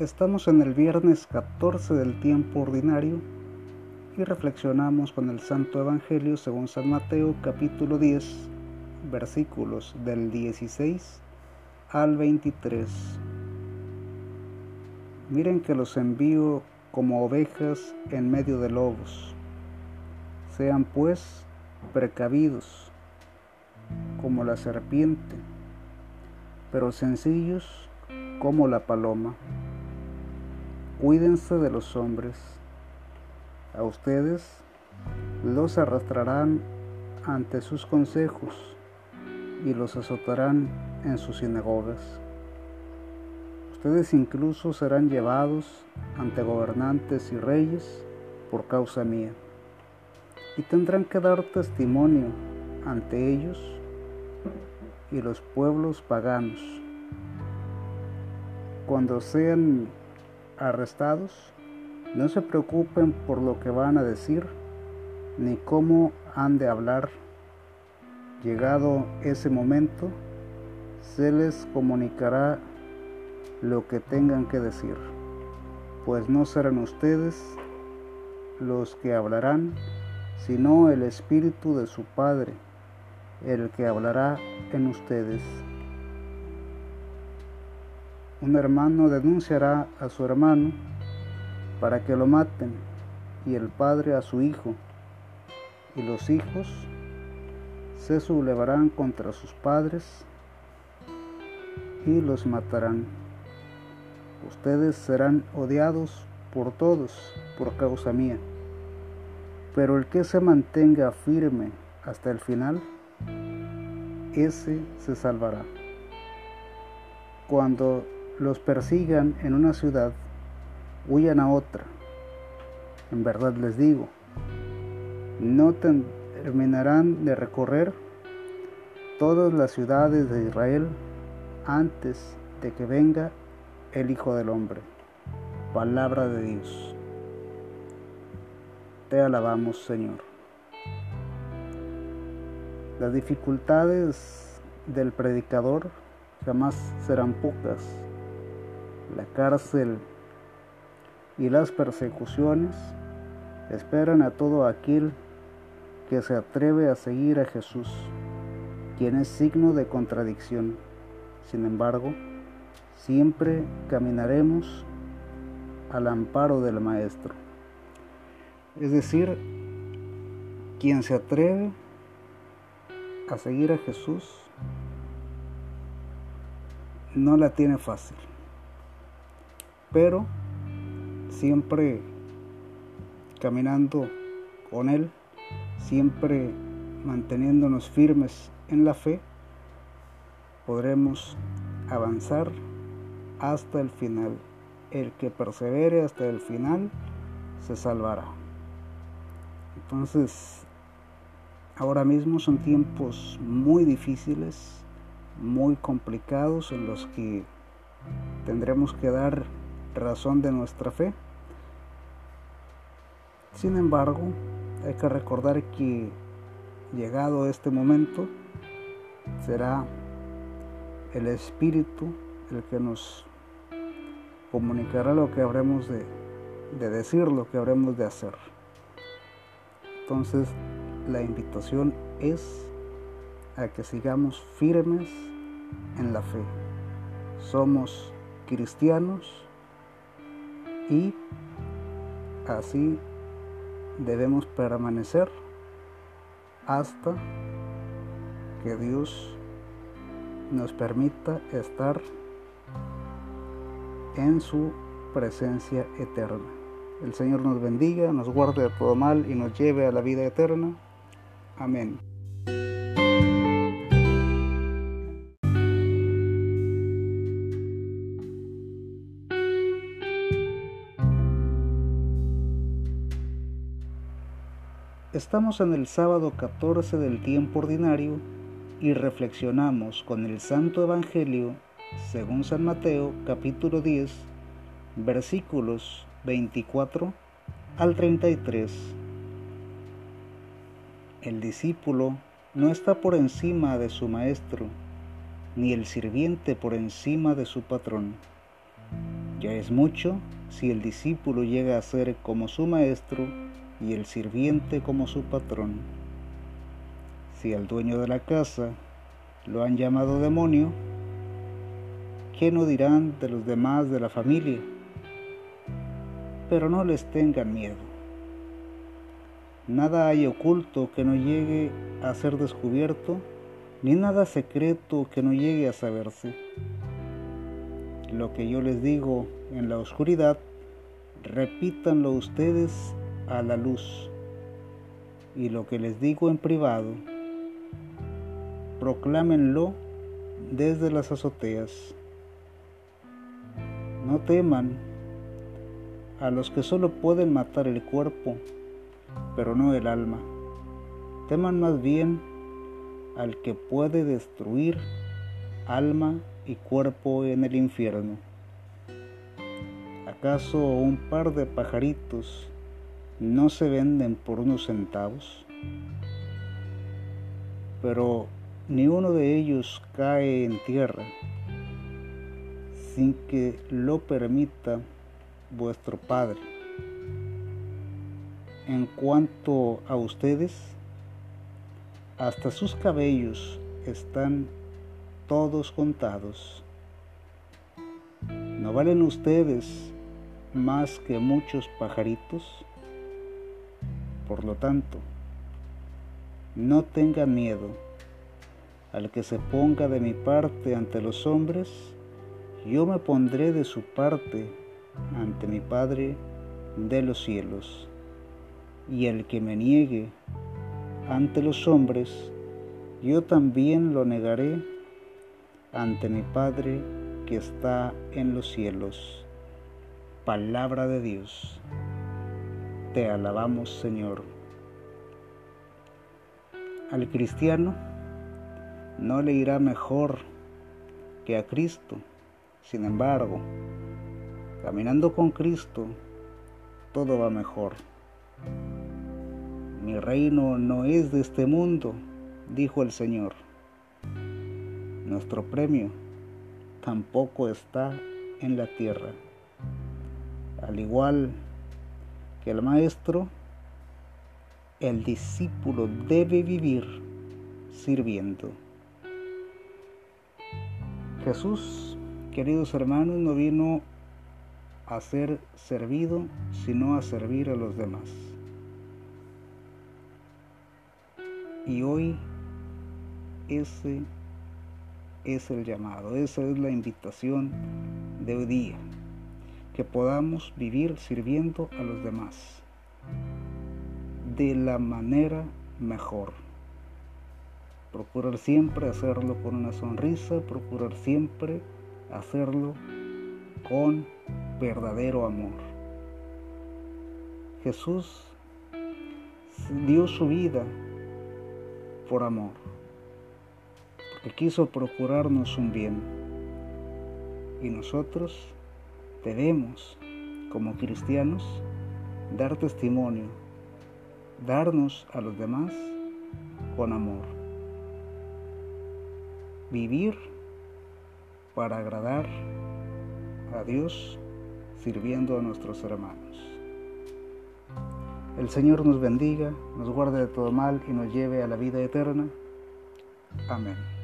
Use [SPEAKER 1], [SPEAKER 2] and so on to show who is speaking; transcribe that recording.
[SPEAKER 1] Estamos en el viernes 14 del tiempo ordinario y reflexionamos con el Santo Evangelio según San Mateo capítulo 10 versículos del 16 al 23. Miren que los envío como ovejas en medio de lobos. Sean pues precavidos como la serpiente, pero sencillos como la paloma. Cuídense de los hombres. A ustedes los arrastrarán ante sus consejos y los azotarán en sus sinagogas. Ustedes incluso serán llevados ante gobernantes y reyes por causa mía y tendrán que dar testimonio ante ellos y los pueblos paganos. Cuando sean arrestados, no se preocupen por lo que van a decir ni cómo han de hablar. Llegado ese momento, se les comunicará lo que tengan que decir, pues no serán ustedes los que hablarán, sino el Espíritu de su Padre, el que hablará en ustedes. Un hermano denunciará a su hermano para que lo maten y el padre a su hijo, y los hijos se sublevarán contra sus padres y los matarán. Ustedes serán odiados por todos por causa mía, pero el que se mantenga firme hasta el final, ese se salvará. Cuando los persigan en una ciudad, huyan a otra. En verdad les digo, no terminarán de recorrer todas las ciudades de Israel antes de que venga el Hijo del Hombre. Palabra de Dios. Te alabamos, Señor. Las dificultades del predicador jamás serán pocas la cárcel y las persecuciones esperan a todo aquel que se atreve a seguir a Jesús, quien es signo de contradicción. Sin embargo, siempre caminaremos al amparo del Maestro. Es decir, quien se atreve a seguir a Jesús no la tiene fácil pero siempre caminando con Él, siempre manteniéndonos firmes en la fe, podremos avanzar hasta el final. El que persevere hasta el final se salvará. Entonces, ahora mismo son tiempos muy difíciles, muy complicados en los que tendremos que dar razón de nuestra fe. Sin embargo, hay que recordar que llegado este momento será el Espíritu el que nos comunicará lo que habremos de, de decir, lo que habremos de hacer. Entonces, la invitación es a que sigamos firmes en la fe. Somos cristianos y así debemos permanecer hasta que Dios nos permita estar en su presencia eterna. El Señor nos bendiga, nos guarde de todo mal y nos lleve a la vida eterna. Amén. Estamos en el sábado 14 del tiempo ordinario y reflexionamos con el Santo Evangelio según San Mateo capítulo 10 versículos 24 al 33. El discípulo no está por encima de su maestro, ni el sirviente por encima de su patrón. Ya es mucho si el discípulo llega a ser como su maestro y el sirviente como su patrón. Si al dueño de la casa lo han llamado demonio, ¿qué no dirán de los demás de la familia? Pero no les tengan miedo. Nada hay oculto que no llegue a ser descubierto, ni nada secreto que no llegue a saberse. Lo que yo les digo en la oscuridad, repítanlo ustedes a la luz. Y lo que les digo en privado, proclámenlo desde las azoteas. No teman a los que solo pueden matar el cuerpo, pero no el alma. Teman más bien al que puede destruir alma y cuerpo en el infierno. ¿Acaso un par de pajaritos no se venden por unos centavos? Pero ni uno de ellos cae en tierra sin que lo permita vuestro Padre. En cuanto a ustedes, hasta sus cabellos están todos contados. ¿No valen ustedes más que muchos pajaritos? Por lo tanto, no tengan miedo. Al que se ponga de mi parte ante los hombres, yo me pondré de su parte ante mi Padre de los cielos. Y el que me niegue ante los hombres, yo también lo negaré ante mi Padre que está en los cielos. Palabra de Dios. Te alabamos, Señor. Al cristiano no le irá mejor que a Cristo. Sin embargo, caminando con Cristo, todo va mejor. Mi reino no es de este mundo, dijo el Señor. Nuestro premio tampoco está en la tierra. Al igual el maestro, el discípulo debe vivir sirviendo. Jesús, queridos hermanos, no vino a ser servido, sino a servir a los demás. Y hoy ese es el llamado, esa es la invitación de hoy día, que podamos vivir sirviendo a los demás de la manera mejor. Procurar siempre hacerlo con una sonrisa, procurar siempre hacerlo con verdadero amor. Jesús dio su vida por amor que quiso procurarnos un bien. Y nosotros debemos, como cristianos, dar testimonio, darnos a los demás con amor. Vivir para agradar a Dios sirviendo a nuestros hermanos. El Señor nos bendiga, nos guarde de todo mal y nos lleve a la vida eterna. Amén.